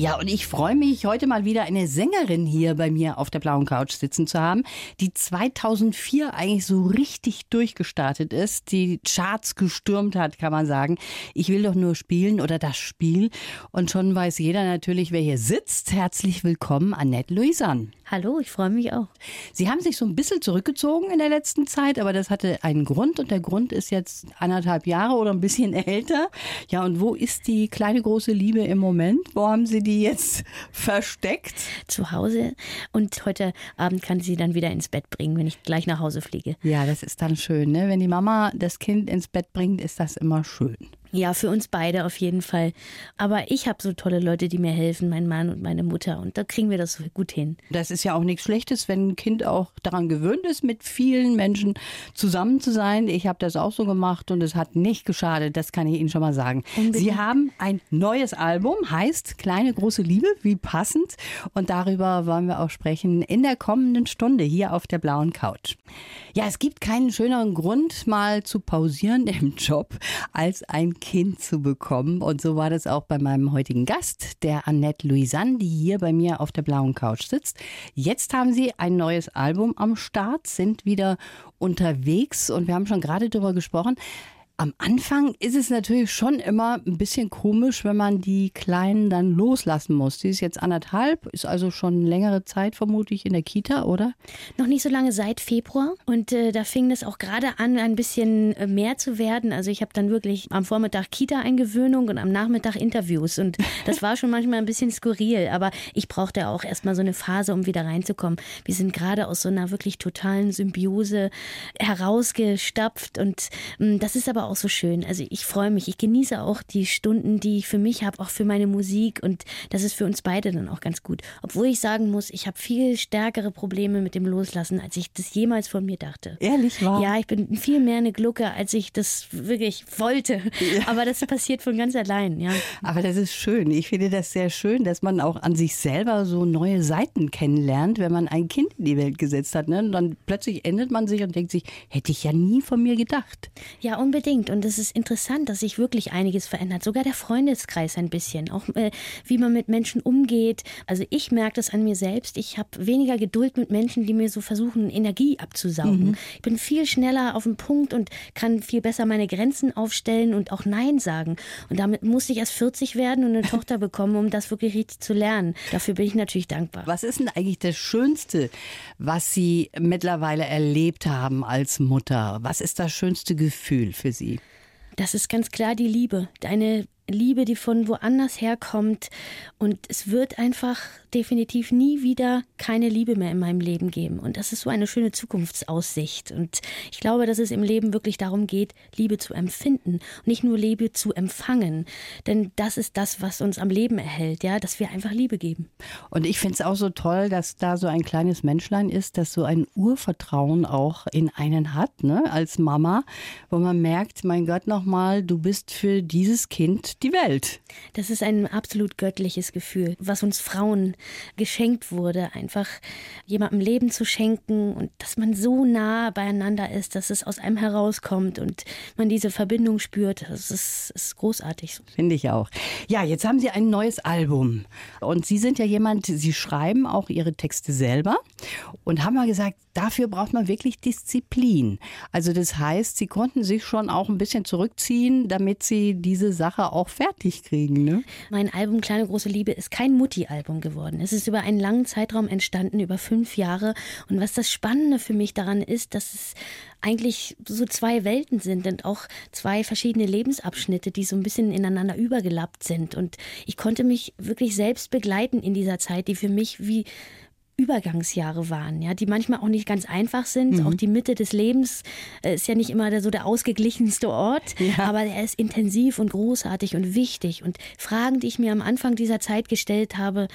Ja, und ich freue mich, heute mal wieder eine Sängerin hier bei mir auf der blauen Couch sitzen zu haben, die 2004 eigentlich so richtig durchgestartet ist, die Charts gestürmt hat, kann man sagen. Ich will doch nur spielen oder das Spiel. Und schon weiß jeder natürlich, wer hier sitzt. Herzlich willkommen, Annette Louisan. Hallo, ich freue mich auch. Sie haben sich so ein bisschen zurückgezogen in der letzten Zeit, aber das hatte einen Grund und der Grund ist jetzt anderthalb Jahre oder ein bisschen älter. Ja, und wo ist die kleine große Liebe im Moment? Wo haben Sie die jetzt versteckt? Zu Hause und heute Abend kann ich sie dann wieder ins Bett bringen, wenn ich gleich nach Hause fliege. Ja, das ist dann schön, ne? Wenn die Mama das Kind ins Bett bringt, ist das immer schön. Ja, für uns beide auf jeden Fall. Aber ich habe so tolle Leute, die mir helfen, mein Mann und meine Mutter. Und da kriegen wir das so gut hin. Das ist ja auch nichts Schlechtes, wenn ein Kind auch daran gewöhnt ist, mit vielen Menschen zusammen zu sein. Ich habe das auch so gemacht und es hat nicht geschadet, das kann ich Ihnen schon mal sagen. Unbedingt. Sie haben ein neues Album, heißt Kleine große Liebe, wie passend. Und darüber wollen wir auch sprechen in der kommenden Stunde hier auf der blauen Couch. Ja, es gibt keinen schöneren Grund, mal zu pausieren im Job, als ein Kind zu bekommen. Und so war das auch bei meinem heutigen Gast, der Annette Louisanne, die hier bei mir auf der blauen Couch sitzt. Jetzt haben sie ein neues Album am Start, sind wieder unterwegs und wir haben schon gerade darüber gesprochen. Am Anfang ist es natürlich schon immer ein bisschen komisch, wenn man die Kleinen dann loslassen muss. Sie ist jetzt anderthalb, ist also schon längere Zeit vermutlich in der Kita, oder? Noch nicht so lange seit Februar. Und äh, da fing es auch gerade an, ein bisschen äh, mehr zu werden. Also ich habe dann wirklich am Vormittag Kita-Eingewöhnung und am Nachmittag Interviews. Und das war schon manchmal ein bisschen skurril. Aber ich brauchte auch erstmal so eine Phase, um wieder reinzukommen. Wir sind gerade aus so einer wirklich totalen Symbiose herausgestapft. Und mh, das ist aber auch auch so schön. Also ich freue mich, ich genieße auch die Stunden, die ich für mich habe, auch für meine Musik und das ist für uns beide dann auch ganz gut. Obwohl ich sagen muss, ich habe viel stärkere Probleme mit dem Loslassen, als ich das jemals von mir dachte. Ehrlich wahr? Ja, ich bin viel mehr eine Glucke, als ich das wirklich wollte. Ja. Aber das passiert von ganz allein, ja. Aber das ist schön. Ich finde das sehr schön, dass man auch an sich selber so neue Seiten kennenlernt, wenn man ein Kind in die Welt gesetzt hat. Ne? Und dann plötzlich endet man sich und denkt sich, hätte ich ja nie von mir gedacht. Ja, unbedingt unbedingt. Und es ist interessant, dass sich wirklich einiges verändert. Sogar der Freundeskreis ein bisschen. Auch äh, wie man mit Menschen umgeht. Also ich merke das an mir selbst. Ich habe weniger Geduld mit Menschen, die mir so versuchen, Energie abzusaugen. Mhm. Ich bin viel schneller auf dem Punkt und kann viel besser meine Grenzen aufstellen und auch Nein sagen. Und damit musste ich erst 40 werden und eine Tochter bekommen, um das wirklich richtig zu lernen. Dafür bin ich natürlich dankbar. Was ist denn eigentlich das Schönste, was Sie mittlerweile erlebt haben als Mutter? Was ist das schönste Gefühl für Sie? Das ist ganz klar die Liebe. Deine Liebe, die von woanders herkommt. Und es wird einfach definitiv nie wieder keine Liebe mehr in meinem Leben geben. Und das ist so eine schöne Zukunftsaussicht. Und ich glaube, dass es im Leben wirklich darum geht, Liebe zu empfinden und nicht nur Liebe zu empfangen. Denn das ist das, was uns am Leben erhält, ja, dass wir einfach Liebe geben. Und ich finde es auch so toll, dass da so ein kleines Menschlein ist, das so ein Urvertrauen auch in einen hat, ne, als Mama, wo man merkt, mein Gott, nochmal, du bist für dieses Kind die Welt. Das ist ein absolut göttliches Gefühl, was uns Frauen geschenkt wurde, einfach jemandem Leben zu schenken und dass man so nah beieinander ist, dass es aus einem herauskommt und man diese Verbindung spürt. Das ist, ist großartig. Finde ich auch. Ja, jetzt haben Sie ein neues Album und Sie sind ja jemand, Sie schreiben auch Ihre Texte selber und haben mal gesagt, dafür braucht man wirklich Disziplin. Also das heißt, Sie konnten sich schon auch ein bisschen zurückziehen, damit Sie diese Sache auch fertig kriegen. Ne? Mein Album Kleine große Liebe ist kein Mutti-Album geworden. Es ist über einen langen Zeitraum entstanden, über fünf Jahre. Und was das Spannende für mich daran ist, dass es eigentlich so zwei Welten sind und auch zwei verschiedene Lebensabschnitte, die so ein bisschen ineinander übergelappt sind. Und ich konnte mich wirklich selbst begleiten in dieser Zeit, die für mich wie Übergangsjahre waren, ja, die manchmal auch nicht ganz einfach sind. Mhm. Auch die Mitte des Lebens äh, ist ja nicht immer der, so der ausgeglichenste Ort, ja. aber er ist intensiv und großartig und wichtig. Und Fragen, die ich mir am Anfang dieser Zeit gestellt habe,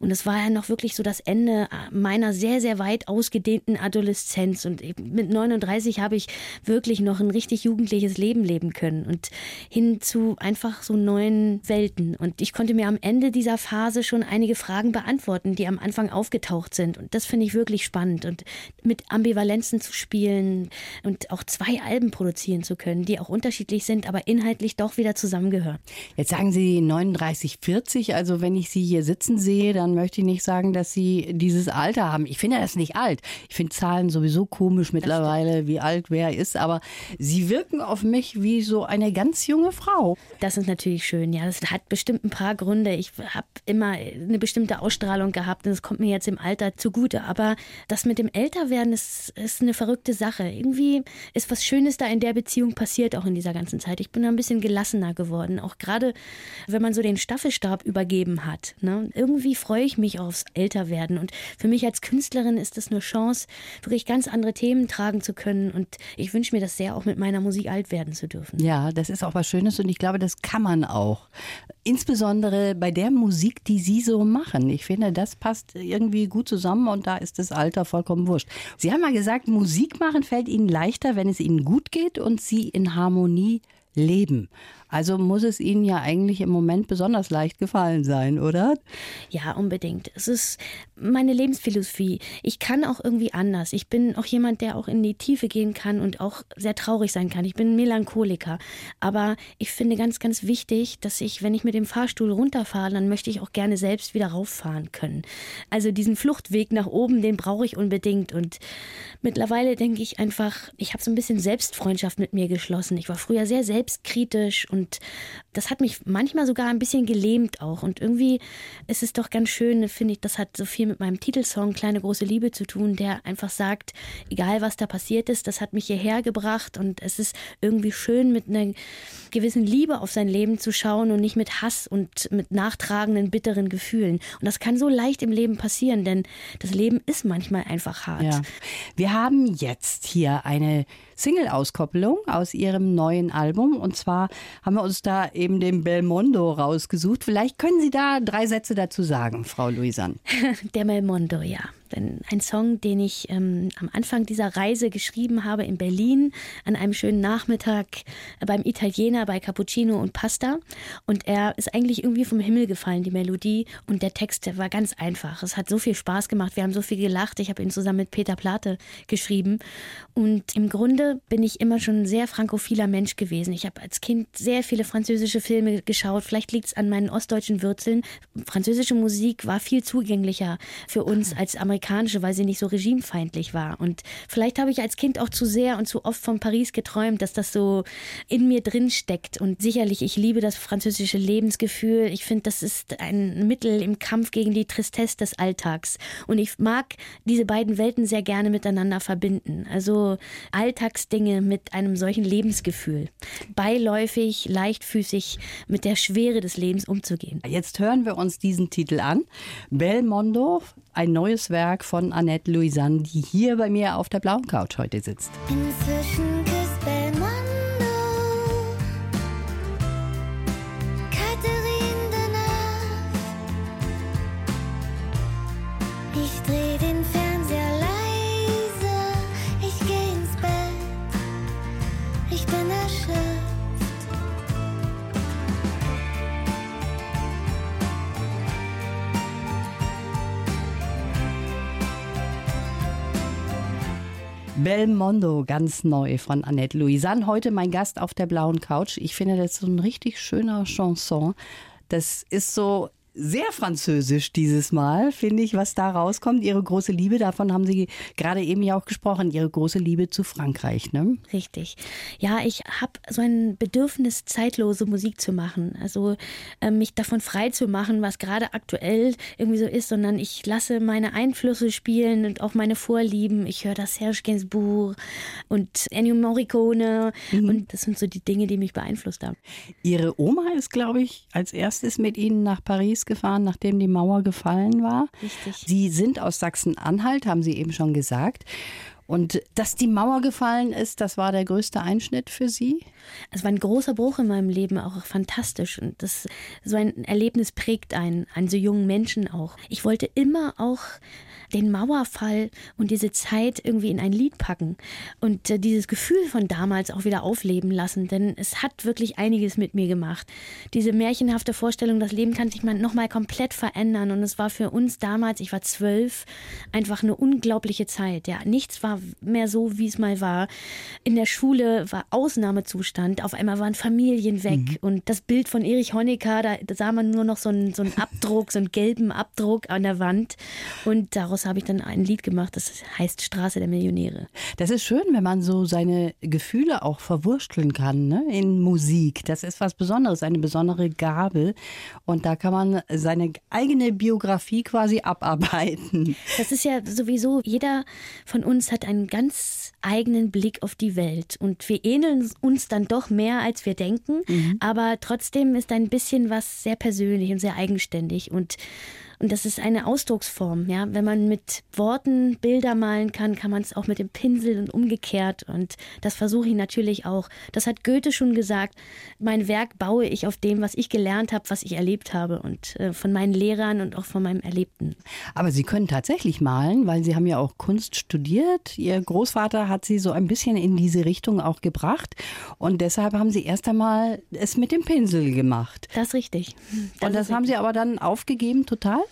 und es war ja noch wirklich so das Ende meiner sehr, sehr weit ausgedehnten Adoleszenz. Und mit 39 habe ich wirklich noch ein richtig jugendliches Leben leben können und hin zu einfach so neuen Welten. Und ich konnte mir am Ende dieser Phase schon einige Fragen beantworten, die am Anfang aufgetaucht Sehnsucht sind. Und das finde ich wirklich spannend. Und mit Ambivalenzen zu spielen und auch zwei Alben produzieren zu können, die auch unterschiedlich sind, aber inhaltlich doch wieder zusammengehören. Jetzt sagen Sie 39, 40. Also wenn ich Sie hier sitzen sehe, dann möchte ich nicht sagen, dass Sie dieses Alter haben. Ich finde das nicht alt. Ich finde Zahlen sowieso komisch mittlerweile, wie alt wer ist. Aber Sie wirken auf mich wie so eine ganz junge Frau. Das ist natürlich schön. Ja, das hat bestimmt ein paar Gründe. Ich habe immer eine bestimmte Ausstrahlung gehabt und es kommt mir jetzt im Alter zugute. Aber das mit dem Älterwerden ist, ist eine verrückte Sache. Irgendwie ist was Schönes da in der Beziehung passiert, auch in dieser ganzen Zeit. Ich bin ein bisschen gelassener geworden. Auch gerade, wenn man so den Staffelstab übergeben hat. Ne? Irgendwie freue ich mich aufs Älterwerden. Und für mich als Künstlerin ist das eine Chance, wirklich ganz andere Themen tragen zu können. Und ich wünsche mir das sehr, auch mit meiner Musik alt werden zu dürfen. Ja, das ist auch was Schönes und ich glaube, das kann man auch. Insbesondere bei der Musik, die Sie so machen. Ich finde, das passt irgendwie gut zusammen und da ist das Alter vollkommen wurscht. Sie haben mal gesagt, Musik machen fällt Ihnen leichter, wenn es Ihnen gut geht und Sie in Harmonie leben. Also muss es Ihnen ja eigentlich im Moment besonders leicht gefallen sein, oder? Ja, unbedingt. Es ist meine Lebensphilosophie. Ich kann auch irgendwie anders. Ich bin auch jemand, der auch in die Tiefe gehen kann und auch sehr traurig sein kann. Ich bin Melancholiker. Aber ich finde ganz, ganz wichtig, dass ich, wenn ich mit dem Fahrstuhl runterfahre, dann möchte ich auch gerne selbst wieder rauffahren können. Also diesen Fluchtweg nach oben, den brauche ich unbedingt. Und mittlerweile denke ich einfach, ich habe so ein bisschen Selbstfreundschaft mit mir geschlossen. Ich war früher sehr selbstkritisch und das hat mich manchmal sogar ein bisschen gelähmt auch. Und irgendwie ist es doch ganz schön, finde ich, das hat so viel mit meinem Titelsong Kleine große Liebe zu tun, der einfach sagt, egal was da passiert ist, das hat mich hierher gebracht und es ist irgendwie schön, mit einer gewissen Liebe auf sein Leben zu schauen und nicht mit Hass und mit nachtragenden, bitteren Gefühlen. Und das kann so leicht im Leben passieren, denn das Leben ist manchmal einfach hart. Ja. Wir haben jetzt hier eine Single-Auskopplung aus ihrem neuen Album. Und zwar haben wir uns da eben den Belmondo rausgesucht. Vielleicht können Sie da drei Sätze dazu sagen, Frau Luisan. Der Belmondo, ja ein Song, den ich ähm, am Anfang dieser Reise geschrieben habe in Berlin an einem schönen Nachmittag beim Italiener bei Cappuccino und Pasta. Und er ist eigentlich irgendwie vom Himmel gefallen, die Melodie. Und der Text der war ganz einfach. Es hat so viel Spaß gemacht. Wir haben so viel gelacht. Ich habe ihn zusammen mit Peter Plate geschrieben. Und im Grunde bin ich immer schon ein sehr frankophiler Mensch gewesen. Ich habe als Kind sehr viele französische Filme geschaut. Vielleicht liegt es an meinen ostdeutschen Wurzeln. Französische Musik war viel zugänglicher für uns als Amerikaner amerikanische, weil sie nicht so regimefeindlich war. Und vielleicht habe ich als Kind auch zu sehr und zu oft von Paris geträumt, dass das so in mir drin steckt. Und sicherlich, ich liebe das französische Lebensgefühl. Ich finde, das ist ein Mittel im Kampf gegen die Tristesse des Alltags. Und ich mag diese beiden Welten sehr gerne miteinander verbinden. Also Alltagsdinge mit einem solchen Lebensgefühl. Beiläufig, leichtfüßig mit der Schwere des Lebens umzugehen. Jetzt hören wir uns diesen Titel an. Belmondo ein neues Werk von Annette Louisanne, die hier bei mir auf der blauen Couch heute sitzt. Inzwischen Belmondo, ganz neu von Annette Louisanne. Heute mein Gast auf der blauen Couch. Ich finde, das ist so ein richtig schöner Chanson. Das ist so sehr französisch dieses Mal, finde ich, was da rauskommt. Ihre große Liebe, davon haben Sie gerade eben ja auch gesprochen, Ihre große Liebe zu Frankreich, ne? Richtig. Ja, ich habe so ein Bedürfnis, zeitlose Musik zu machen. Also äh, mich davon frei zu machen, was gerade aktuell irgendwie so ist, sondern ich lasse meine Einflüsse spielen und auch meine Vorlieben. Ich höre das Serge Gainsbourg und Ennio Morricone mhm. und das sind so die Dinge, die mich beeinflusst haben. Ihre Oma ist, glaube ich, als erstes mit Ihnen nach Paris Paris gefahren, nachdem die Mauer gefallen war. Richtig. Sie sind aus Sachsen-Anhalt, haben Sie eben schon gesagt. Und dass die Mauer gefallen ist, das war der größte Einschnitt für Sie? Es war ein großer Bruch in meinem Leben, auch fantastisch. Und das, so ein Erlebnis prägt einen, einen so jungen Menschen auch. Ich wollte immer auch den Mauerfall und diese Zeit irgendwie in ein Lied packen und äh, dieses Gefühl von damals auch wieder aufleben lassen, denn es hat wirklich einiges mit mir gemacht. Diese märchenhafte Vorstellung, das Leben kann sich mal nochmal komplett verändern und es war für uns damals, ich war zwölf, einfach eine unglaubliche Zeit. Ja, nichts war mehr so, wie es mal war. In der Schule war Ausnahmezustand, auf einmal waren Familien weg mhm. und das Bild von Erich Honecker, da, da sah man nur noch so einen, so einen Abdruck, so einen gelben Abdruck an der Wand und daraus habe ich dann ein Lied gemacht, das heißt Straße der Millionäre. Das ist schön, wenn man so seine Gefühle auch verwursteln kann ne? in Musik. Das ist was Besonderes, eine besondere Gabe. Und da kann man seine eigene Biografie quasi abarbeiten. Das ist ja sowieso, jeder von uns hat einen ganz eigenen Blick auf die Welt. Und wir ähneln uns dann doch mehr, als wir denken. Mhm. Aber trotzdem ist ein bisschen was sehr persönlich und sehr eigenständig. Und und das ist eine Ausdrucksform. Ja? Wenn man mit Worten Bilder malen kann, kann man es auch mit dem Pinsel und umgekehrt. Und das versuche ich natürlich auch. Das hat Goethe schon gesagt. Mein Werk baue ich auf dem, was ich gelernt habe, was ich erlebt habe und äh, von meinen Lehrern und auch von meinem Erlebten. Aber Sie können tatsächlich malen, weil Sie haben ja auch Kunst studiert. Ihr Großvater hat Sie so ein bisschen in diese Richtung auch gebracht. Und deshalb haben Sie erst einmal es mit dem Pinsel gemacht. Das ist richtig. Das und das haben richtig. Sie aber dann aufgegeben total?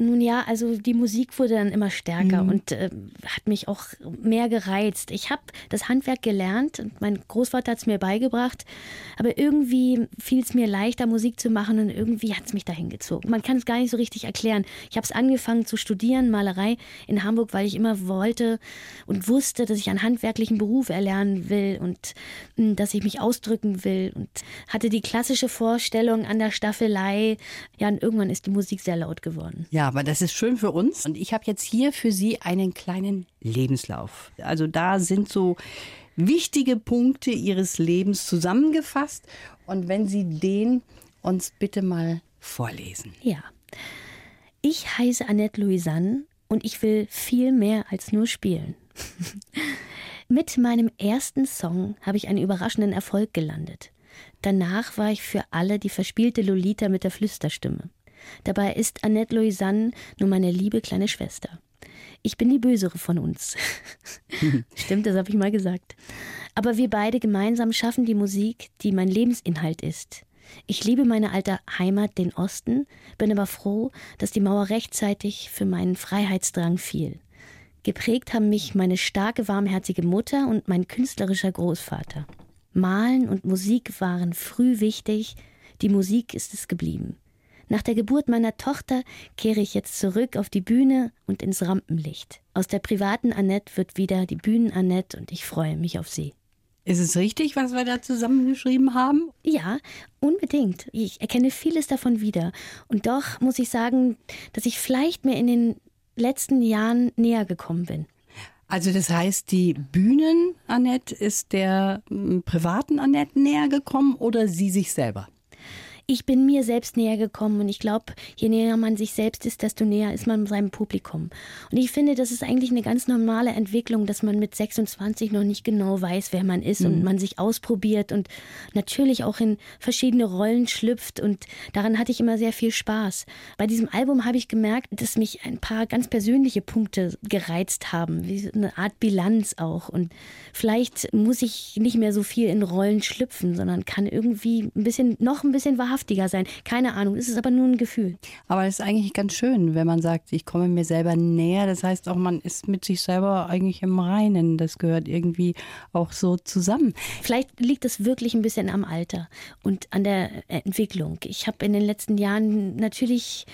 Nun ja, also die Musik wurde dann immer stärker mhm. und äh, hat mich auch mehr gereizt. Ich habe das Handwerk gelernt und mein Großvater hat es mir beigebracht, aber irgendwie fiel es mir leichter, Musik zu machen und irgendwie hat es mich dahin gezogen. Man kann es gar nicht so richtig erklären. Ich habe es angefangen zu studieren, Malerei in Hamburg, weil ich immer wollte und wusste, dass ich einen handwerklichen Beruf erlernen will und mh, hm, dass ich mich ausdrücken will und hatte die klassische Vorstellung an der Staffelei. Ja, und irgendwann ist die Musik sehr laut geworden. Ja, aber das ist schön für uns. Und ich habe jetzt hier für Sie einen kleinen Lebenslauf. Also da sind so wichtige Punkte Ihres Lebens zusammengefasst. Und wenn Sie den uns bitte mal vorlesen. Ja. Ich heiße Annette Louisanne und ich will viel mehr als nur spielen. Mit meinem ersten Song habe ich einen überraschenden Erfolg gelandet. Danach war ich für alle die verspielte Lolita mit der Flüsterstimme. Dabei ist Annette Louisanne nur meine liebe kleine Schwester. Ich bin die Bösere von uns. Stimmt, das habe ich mal gesagt. Aber wir beide gemeinsam schaffen die Musik, die mein Lebensinhalt ist. Ich liebe meine alte Heimat, den Osten, bin aber froh, dass die Mauer rechtzeitig für meinen Freiheitsdrang fiel. Geprägt haben mich meine starke, warmherzige Mutter und mein künstlerischer Großvater. Malen und Musik waren früh wichtig, die Musik ist es geblieben. Nach der Geburt meiner Tochter kehre ich jetzt zurück auf die Bühne und ins Rampenlicht. Aus der privaten Annette wird wieder die Bühnen-Annette und ich freue mich auf sie. Ist es richtig, was wir da zusammengeschrieben haben? Ja, unbedingt. Ich erkenne vieles davon wieder. Und doch muss ich sagen, dass ich vielleicht mir in den letzten Jahren näher gekommen bin. Also das heißt, die Bühnen-Annette ist der hm, privaten Annette näher gekommen oder sie sich selber? Ich bin mir selbst näher gekommen und ich glaube, je näher man sich selbst ist, desto näher ist man seinem Publikum. Und ich finde, das ist eigentlich eine ganz normale Entwicklung, dass man mit 26 noch nicht genau weiß, wer man ist mhm. und man sich ausprobiert und natürlich auch in verschiedene Rollen schlüpft und daran hatte ich immer sehr viel Spaß. Bei diesem Album habe ich gemerkt, dass mich ein paar ganz persönliche Punkte gereizt haben, wie eine Art Bilanz auch und vielleicht muss ich nicht mehr so viel in Rollen schlüpfen, sondern kann irgendwie ein bisschen noch ein bisschen wahrhaft wahrhaftiger sein. Keine Ahnung, es ist aber nur ein Gefühl. Aber es ist eigentlich ganz schön, wenn man sagt, ich komme mir selber näher. Das heißt auch, man ist mit sich selber eigentlich im Reinen. Das gehört irgendwie auch so zusammen. Vielleicht liegt es wirklich ein bisschen am Alter und an der Entwicklung. Ich habe in den letzten Jahren natürlich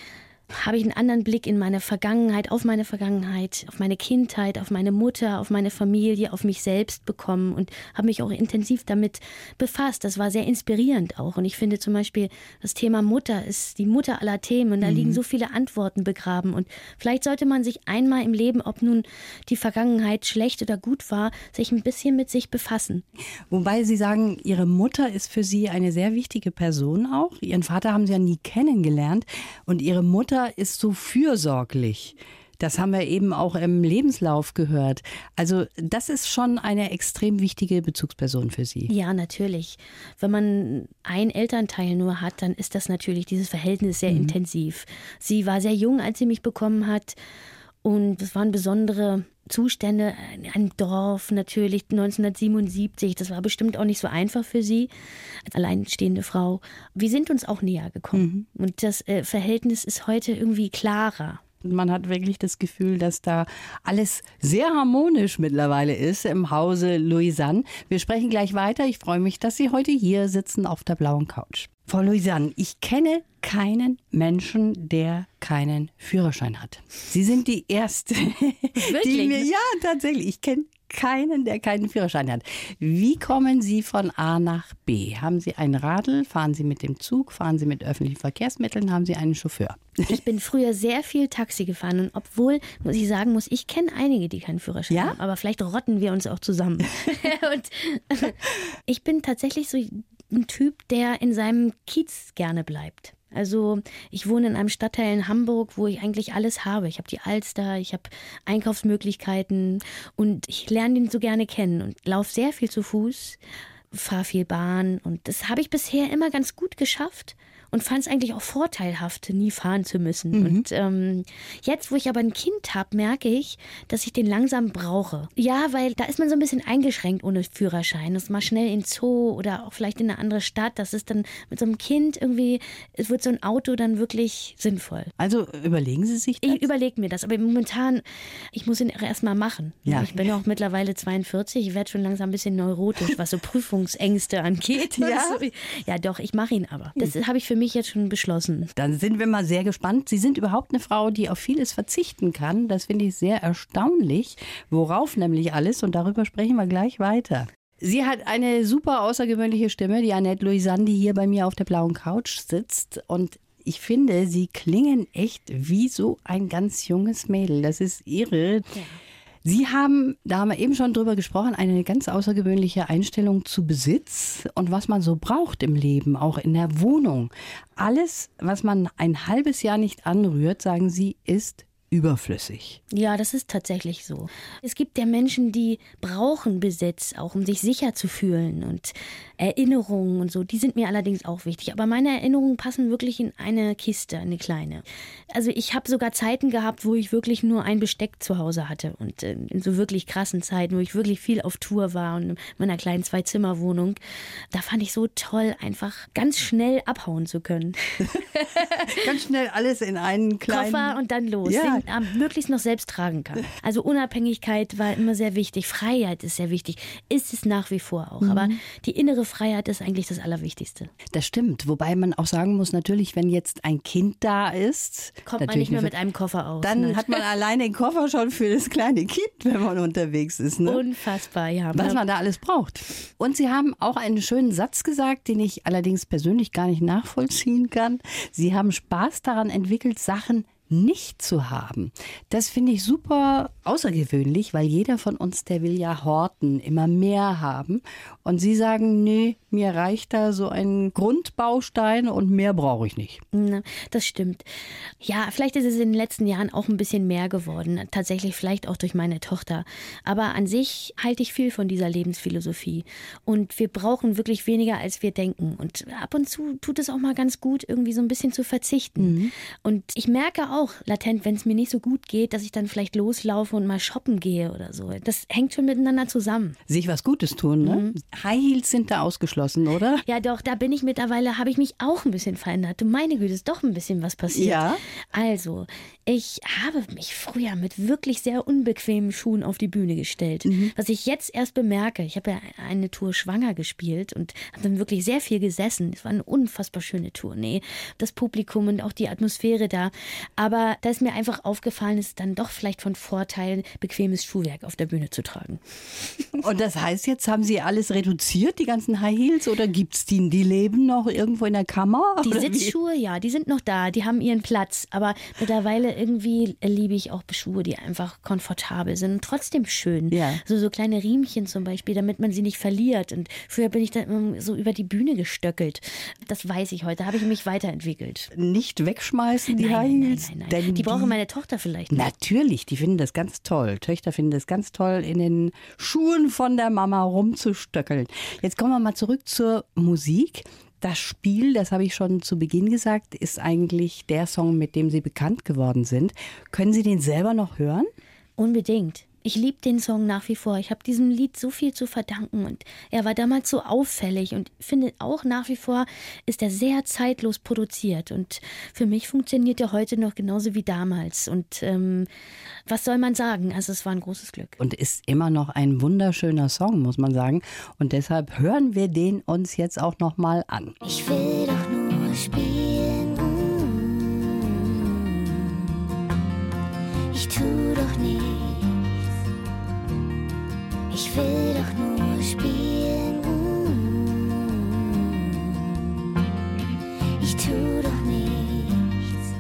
habe ich einen anderen Blick in meine Vergangenheit, auf meine Vergangenheit, auf meine Kindheit, auf meine Mutter, auf meine Familie, auf mich selbst bekommen und habe mich auch intensiv damit befasst. Das war sehr inspirierend auch. Und ich finde zum Beispiel, das Thema Mutter ist die Mutter aller Themen und da mhm. liegen so viele Antworten begraben. Und vielleicht sollte man sich einmal im Leben, ob nun die Vergangenheit schlecht oder gut war, sich ein bisschen mit sich befassen. Wobei Sie sagen, Ihre Mutter ist für Sie eine sehr wichtige Person auch. Ihren Vater haben Sie ja nie kennengelernt und Ihre Mutter Mutter ist so fürsorglich. Das haben wir eben auch im Lebenslauf gehört. Also das ist schon eine extrem wichtige Bezugsperson für Sie. Ja, natürlich. Wenn man einen Elternteil nur hat, dann ist das natürlich dieses Verhältnis sehr mhm. intensiv. Sie war sehr jung, als sie mich bekommen hat. Und es waren besondere Zustände in einem Dorf natürlich 1977. Das war bestimmt auch nicht so einfach für sie als alleinstehende Frau. Wir sind uns auch näher gekommen. Mhm. Und das äh, Verhältnis ist heute irgendwie klarer. Man hat wirklich das Gefühl, dass da alles sehr harmonisch mittlerweile ist im Hause Louisanne. Wir sprechen gleich weiter. Ich freue mich, dass Sie heute hier sitzen auf der blauen Couch. Frau Louisanne, ich kenne keinen Menschen, der keinen Führerschein hat. Sie sind die Erste, Wirklich? die mir, ja, tatsächlich, ich kenne keinen, der keinen Führerschein hat. Wie kommen Sie von A nach B? Haben Sie ein Radl? Fahren Sie mit dem Zug? Fahren Sie mit öffentlichen Verkehrsmitteln? Haben Sie einen Chauffeur? Ich bin früher sehr viel Taxi gefahren und obwohl, muss ich sagen, muss ich kenne einige, die keinen Führerschein ja? haben, aber vielleicht rotten wir uns auch zusammen. und ich bin tatsächlich so ein Typ, der in seinem Kiez gerne bleibt. Also ich wohne in einem Stadtteil in Hamburg, wo ich eigentlich alles habe. Ich habe die Alster, ich habe Einkaufsmöglichkeiten und ich lerne den so gerne kennen und laufe sehr viel zu Fuß, fahre viel Bahn und das habe ich bisher immer ganz gut geschafft und fand es eigentlich auch vorteilhaft, nie fahren zu müssen. Mhm. Und ähm, jetzt, wo ich aber ein Kind habe, merke ich, dass ich den langsam brauche. Ja, weil da ist man so ein bisschen eingeschränkt ohne Führerschein. Das ist mal schnell in Zoo oder auch vielleicht in eine andere Stadt. Das ist dann mit so einem Kind irgendwie, es wird so ein Auto dann wirklich sinnvoll. Also überlegen Sie sich das? Ich überlege mir das, aber momentan, ich muss ihn erst mal machen. Ja. Ich bin auch mittlerweile 42, ich werde schon langsam ein bisschen neurotisch, was so Prüfungsängste angeht. Ja, ja doch, ich mache ihn aber. Das habe ich für mich jetzt schon beschlossen. Dann sind wir mal sehr gespannt. Sie sind überhaupt eine Frau, die auf vieles verzichten kann. Das finde ich sehr erstaunlich. Worauf nämlich alles? Und darüber sprechen wir gleich weiter. Sie hat eine super außergewöhnliche Stimme, die Annette Louisanne, die hier bei mir auf der blauen Couch sitzt. Und ich finde, sie klingen echt wie so ein ganz junges Mädel. Das ist irre. Ja. Sie haben, da haben wir eben schon drüber gesprochen, eine ganz außergewöhnliche Einstellung zu Besitz und was man so braucht im Leben, auch in der Wohnung. Alles, was man ein halbes Jahr nicht anrührt, sagen Sie, ist überflüssig. Ja, das ist tatsächlich so. Es gibt ja Menschen, die brauchen Besitz, auch um sich sicher zu fühlen und Erinnerungen und so, die sind mir allerdings auch wichtig. Aber meine Erinnerungen passen wirklich in eine Kiste, eine kleine. Also ich habe sogar Zeiten gehabt, wo ich wirklich nur ein Besteck zu Hause hatte und äh, in so wirklich krassen Zeiten, wo ich wirklich viel auf Tour war und in meiner kleinen Zwei-Zimmer-Wohnung, da fand ich so toll, einfach ganz schnell abhauen zu können. ganz schnell alles in einen kleinen Koffer und dann los. Ja, den möglichst noch selbst tragen kann. Also Unabhängigkeit war immer sehr wichtig, Freiheit ist sehr wichtig, ist es nach wie vor auch. Mhm. Aber die innere Freiheit ist eigentlich das Allerwichtigste. Das stimmt, wobei man auch sagen muss, natürlich, wenn jetzt ein Kind da ist, kommt man nicht mehr mit einem Koffer aus. Dann ne? hat man alleine den Koffer schon für das kleine Kind, wenn man unterwegs ist. Ne? Unfassbar, ja. Was man da alles braucht. Und Sie haben auch einen schönen Satz gesagt, den ich allerdings persönlich gar nicht nachvollziehen kann. Sie haben Spaß daran entwickelt, Sachen nicht zu haben. Das finde ich super außergewöhnlich, weil jeder von uns, der will ja horten, immer mehr haben. Und Sie sagen, nee, mir reicht da so ein Grundbaustein und mehr brauche ich nicht. Das stimmt. Ja, vielleicht ist es in den letzten Jahren auch ein bisschen mehr geworden. Tatsächlich vielleicht auch durch meine Tochter. Aber an sich halte ich viel von dieser Lebensphilosophie. Und wir brauchen wirklich weniger, als wir denken. Und ab und zu tut es auch mal ganz gut, irgendwie so ein bisschen zu verzichten. Mhm. Und ich merke auch latent, wenn es mir nicht so gut geht, dass ich dann vielleicht loslaufe und mal shoppen gehe oder so. Das hängt schon miteinander zusammen. Sich was Gutes tun, ne? Mhm. High Heels sind da ausgeschlossen, oder? Ja, doch, da bin ich mittlerweile, habe ich mich auch ein bisschen verändert. Du meine Güte, ist doch ein bisschen was passiert. Ja. Also, ich habe mich früher mit wirklich sehr unbequemen Schuhen auf die Bühne gestellt. Mhm. Was ich jetzt erst bemerke, ich habe ja eine Tour schwanger gespielt und habe dann wirklich sehr viel gesessen. Es war eine unfassbar schöne Tournee. Das Publikum und auch die Atmosphäre da. Aber da ist mir einfach aufgefallen, es ist dann doch vielleicht von Vorteil, bequemes Schuhwerk auf der Bühne zu tragen. Und das heißt, jetzt haben Sie alles reduziert, die ganzen High Heels, oder gibt es die, die leben noch irgendwo in der Kammer? Die Sitzschuhe, wie? ja, die sind noch da, die haben ihren Platz. Aber mittlerweile irgendwie liebe ich auch Schuhe, die einfach komfortabel sind und trotzdem schön. Ja. So, so kleine Riemchen zum Beispiel, damit man sie nicht verliert. Und früher bin ich dann immer so über die Bühne gestöckelt. Das weiß ich heute, habe ich mich weiterentwickelt. Nicht wegschmeißen, die nein, High Heels? Nein, nein. Denn die brauche die- meine Tochter vielleicht. nicht. Natürlich, die finden das ganz toll. Töchter finden das ganz toll, in den Schuhen von der Mama rumzustöckeln. Jetzt kommen wir mal zurück zur Musik. Das Spiel, das habe ich schon zu Beginn gesagt, ist eigentlich der Song, mit dem Sie bekannt geworden sind. Können Sie den selber noch hören? Unbedingt. Ich liebe den Song nach wie vor. Ich habe diesem Lied so viel zu verdanken und er war damals so auffällig und finde auch nach wie vor ist er sehr zeitlos produziert und für mich funktioniert er heute noch genauso wie damals und ähm, was soll man sagen? Also es war ein großes Glück. Und ist immer noch ein wunderschöner Song, muss man sagen. Und deshalb hören wir den uns jetzt auch noch mal an. Ich will doch nur spielen. Ich tu Ich will doch nur spielen. Ich tu doch nichts.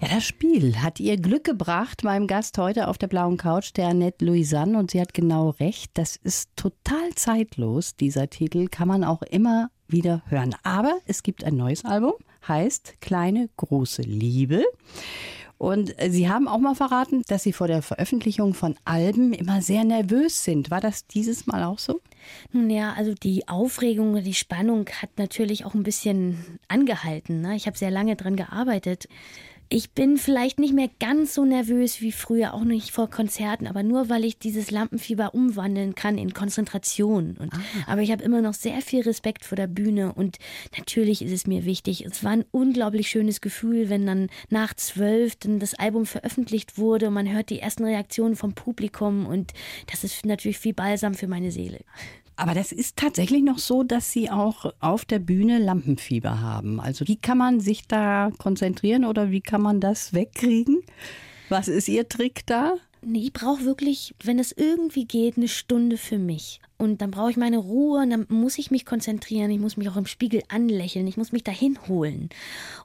Ja, das Spiel hat ihr Glück gebracht, meinem Gast heute auf der blauen Couch, der Annette Louisanne. Und sie hat genau recht. Das ist total zeitlos. Dieser Titel kann man auch immer wieder hören. Aber es gibt ein neues Album, heißt Kleine große Liebe. Und äh, Sie haben auch mal verraten, dass Sie vor der Veröffentlichung von Alben immer sehr nervös sind. War das dieses Mal auch so? Nun ja, also die Aufregung und die Spannung hat natürlich auch ein bisschen angehalten. Ne? Ich habe sehr lange dran gearbeitet. Ich bin vielleicht nicht mehr ganz so nervös wie früher, auch nicht vor Konzerten, aber nur weil ich dieses Lampenfieber umwandeln kann in Konzentration. Und, Aber ich habe immer noch sehr viel Respekt vor der Bühne und natürlich ist es mir wichtig. Es war ein unglaublich schönes Gefühl, wenn dann nach zwölf dann das Album veröffentlicht wurde und man hört die ersten Reaktionen vom Publikum und das ist natürlich viel Balsam für meine Seele. Aber das ist tatsächlich noch so, dass Sie auch auf der Bühne Lampenfieber haben. Also wie kann man sich da konzentrieren oder wie kann man das wegkriegen? Was ist Ihr Trick da? Ich brauche wirklich, wenn es irgendwie geht, eine Stunde für mich. Und dann brauche ich meine Ruhe und dann muss ich mich konzentrieren. Ich muss mich auch im Spiegel anlächeln. Ich muss mich dahin holen.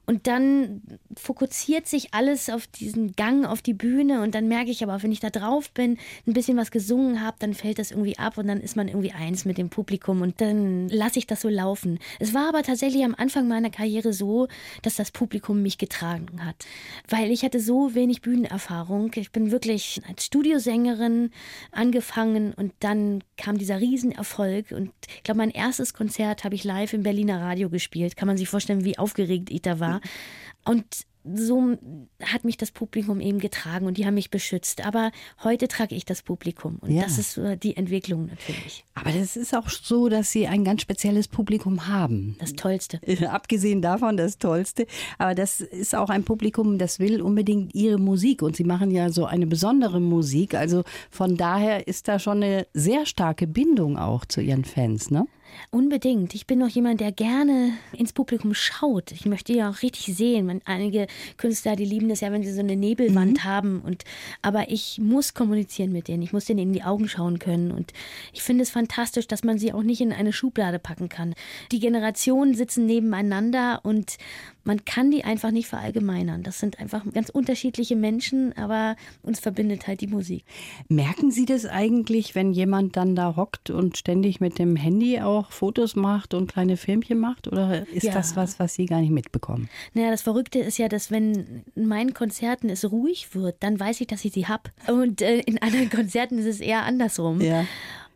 Und dann fokussiert sich alles auf diesen Gang auf die Bühne. Und dann merke ich aber, wenn ich da drauf bin, ein bisschen was gesungen habe, dann fällt das irgendwie ab und dann ist man irgendwie eins mit dem Publikum und dann lasse ich das so laufen. Es war aber tatsächlich am Anfang meiner Karriere so, dass das Publikum mich getragen hat. Weil ich hatte so wenig Bühnenerfahrung. Ich bin wirklich als Studiosängerin angefangen und dann kam dieser Riesenerfolg. Und ich glaube, mein erstes Konzert habe ich live im Berliner Radio gespielt. Kann man sich vorstellen, wie aufgeregt ich da war. Und so hat mich das Publikum eben getragen und die haben mich beschützt. Aber heute trage ich das Publikum und Ja. das ist die Entwicklung natürlich. Aber das ist auch so, dass Sie ein ganz spezielles Publikum haben. Das Tollste. Abgesehen davon das Tollste. Aber das ist auch ein Publikum, das will unbedingt Ihre Musik. Und Sie machen ja so eine besondere Musik. Also von daher ist da schon eine sehr starke Bindung auch zu Ihren Fans, ne? Unbedingt. Ich bin noch jemand, der gerne ins Publikum schaut. Ich möchte ja auch richtig sehen. Man, einige Künstler, die lieben das ja, wenn sie so eine Nebelwand haben. Und, aber ich muss kommunizieren mit denen. Ich muss denen in die Augen schauen können. Und ich finde es fantastisch, dass man sie auch nicht in eine Schublade packen kann. Die Generationen sitzen nebeneinander und man kann die einfach nicht verallgemeinern. Das sind einfach ganz unterschiedliche Menschen, aber uns verbindet halt die Musik. Merken Sie das eigentlich, wenn jemand dann da hockt und ständig mit dem Handy auch Fotos macht und kleine Filmchen macht? Oder ist Ja. das was, was Sie gar nicht mitbekommen? Naja, das Verrückte ist ja, dass wenn in meinen Konzerten es ruhig wird, dann weiß ich, dass ich sie hab. Und äh, in anderen Konzerten ist es eher andersrum. Ja.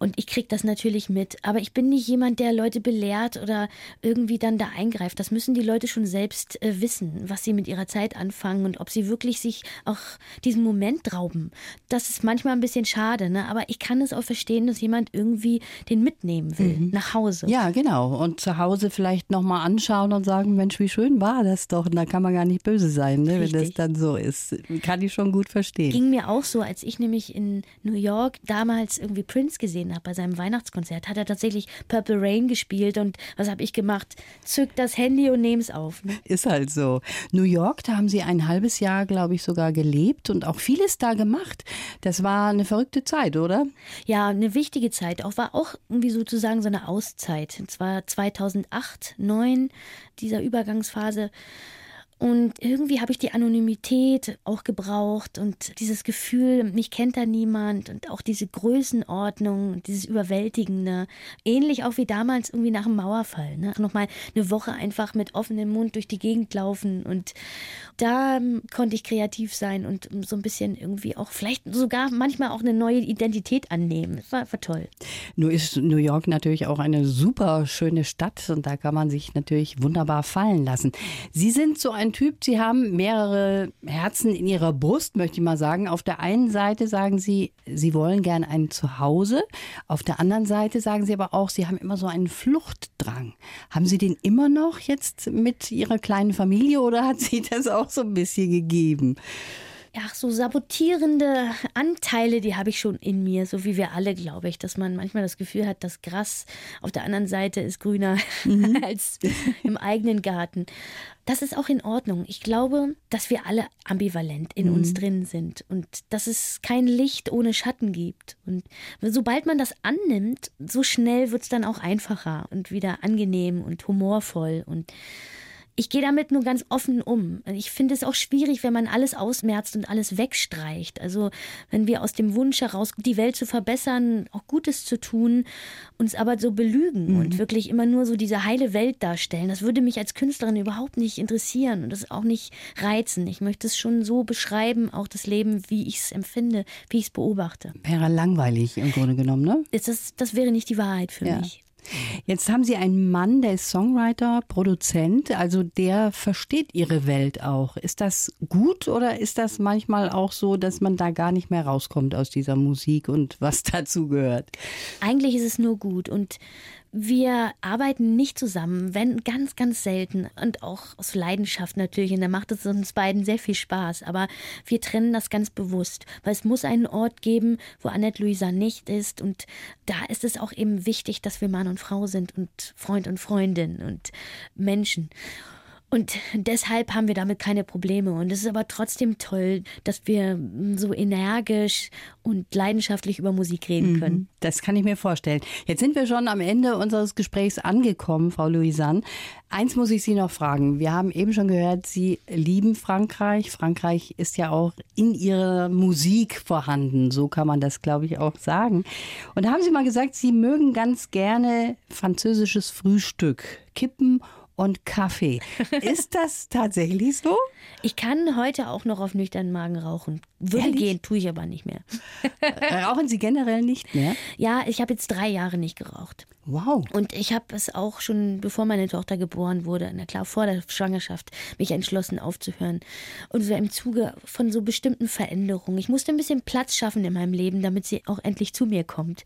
Und ich kriege das natürlich mit. Aber ich bin nicht jemand, der Leute belehrt oder irgendwie dann da eingreift. Das müssen die Leute schon selbst äh, wissen, was sie mit ihrer Zeit anfangen und ob sie wirklich sich auch diesen Moment rauben. Das ist manchmal ein bisschen schade, ne? aber ich kann es auch verstehen, dass jemand irgendwie den mitnehmen will nach Hause. Ja, genau. Und zu Hause vielleicht nochmal anschauen und sagen, Mensch, wie schön war das doch. Und da kann man gar nicht böse sein, ne, wenn das dann so ist. Kann ich schon gut verstehen. Ging mir auch so, als ich nämlich in New York damals irgendwie Prince gesehen habe bei seinem Weihnachtskonzert, hat er tatsächlich Purple Rain gespielt und was habe ich gemacht? Zück das Handy und nehme es auf. Ne? Ist halt so. New York, da haben Sie ein halbes Jahr, glaube ich, sogar gelebt und auch vieles da gemacht. Das war eine verrückte Zeit, oder? Ja, eine wichtige Zeit. Auch war auch irgendwie sozusagen so eine Auszeit. Und zwar 2008, 2009, dieser Übergangsphase. Und irgendwie habe ich die Anonymität auch gebraucht und dieses Gefühl, mich kennt da niemand und auch diese Größenordnung, dieses Überwältigende. Ähnlich auch wie damals irgendwie nach dem Mauerfall. Ne? Nochmal eine Woche einfach mit offenem Mund durch die Gegend laufen und da ähm, konnte ich kreativ sein und so ein bisschen irgendwie auch vielleicht sogar manchmal auch eine neue Identität annehmen. Das war, war toll. Nur ist New York natürlich auch eine super schöne Stadt und da kann man sich natürlich wunderbar fallen lassen. Sie sind so ein Typ, Sie haben mehrere Herzen in Ihrer Brust, möchte ich mal sagen. Auf der einen Seite sagen Sie, Sie wollen gern ein Zuhause. Auf der anderen Seite sagen Sie aber auch, Sie haben immer so einen Fluchtdrang. Haben Sie den immer noch jetzt mit Ihrer kleinen Familie oder hat sich das auch so ein bisschen gegeben? Ja, so sabotierende Anteile, die habe ich schon in mir, so wie wir alle, glaube ich, dass man manchmal das Gefühl hat, das Gras auf der anderen Seite ist grüner mhm. als im eigenen Garten. Das ist auch in Ordnung. Ich glaube, dass wir alle ambivalent in mhm. uns drin sind und dass es kein Licht ohne Schatten gibt. Und sobald man das annimmt, so schnell wird es dann auch einfacher und wieder angenehm und humorvoll und ich gehe damit nur ganz offen um. Ich finde es auch schwierig, wenn man alles ausmerzt und alles wegstreicht. Also wenn wir aus dem Wunsch heraus, die Welt zu verbessern, auch Gutes zu tun, uns aber so belügen mhm. und wirklich immer nur so diese heile Welt darstellen. Das würde mich als Künstlerin überhaupt nicht interessieren und das auch nicht reizen. Ich möchte es schon so beschreiben, auch das Leben, wie ich es empfinde, wie ich es beobachte. Wäre langweilig im Grunde genommen, ne? Das, das wäre nicht die Wahrheit für ja. mich. Jetzt haben Sie einen Mann, der ist Songwriter, Produzent, also der versteht Ihre Welt auch. Ist das gut oder ist das manchmal auch so, dass man da gar nicht mehr rauskommt aus dieser Musik und was dazu gehört? Eigentlich ist es nur gut und wir arbeiten nicht zusammen, wenn ganz, ganz selten und auch aus Leidenschaft natürlich. Und da macht es uns beiden sehr viel Spaß. Aber wir trennen das ganz bewusst, weil es muss einen Ort geben, wo Annette Luisa nicht ist. Und da ist es auch eben wichtig, dass wir Mann und Frau sind und Freund und Freundin und Menschen. Und deshalb haben wir damit keine Probleme. Und es ist aber trotzdem toll, dass wir so energisch und leidenschaftlich über Musik reden mhm. können. Das kann ich mir vorstellen. Jetzt sind wir schon am Ende unseres Gesprächs angekommen, Frau Louisanne. Eins muss ich Sie noch fragen. Wir haben eben schon gehört, Sie lieben Frankreich. Frankreich ist ja auch in Ihrer Musik vorhanden. So kann man das, glaube ich, auch sagen. Und da haben Sie mal gesagt, Sie mögen ganz gerne französisches Frühstück. Kippen und Kaffee. Ist das tatsächlich so? Ich kann heute auch noch auf nüchternen Magen rauchen. Würde Ehrlich? gehen, tue ich aber nicht mehr. Äh, rauchen Sie generell nicht mehr? Ja, ich habe jetzt drei Jahre nicht geraucht. Wow. Und ich habe es auch schon, bevor meine Tochter geboren wurde, na klar, vor der Schwangerschaft, mich entschlossen aufzuhören. Und so im Zuge von so bestimmten Veränderungen. Ich musste ein bisschen Platz schaffen in meinem Leben, damit sie auch endlich zu mir kommt.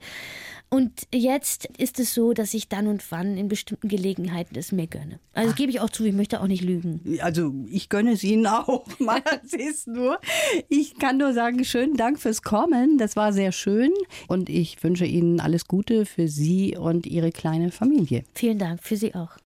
Und jetzt ist es so, dass ich dann und wann in bestimmten Gelegenheiten es mir gönne. Also gebe ich auch zu, ich möchte auch nicht lügen. Also ich gönne es Ihnen auch. Mal ist nur. Ich kann nur sagen, schönen Dank fürs Kommen. Das war sehr schön. Und ich wünsche Ihnen alles Gute für Sie und Ihre kleine Familie. Vielen Dank, für Sie auch.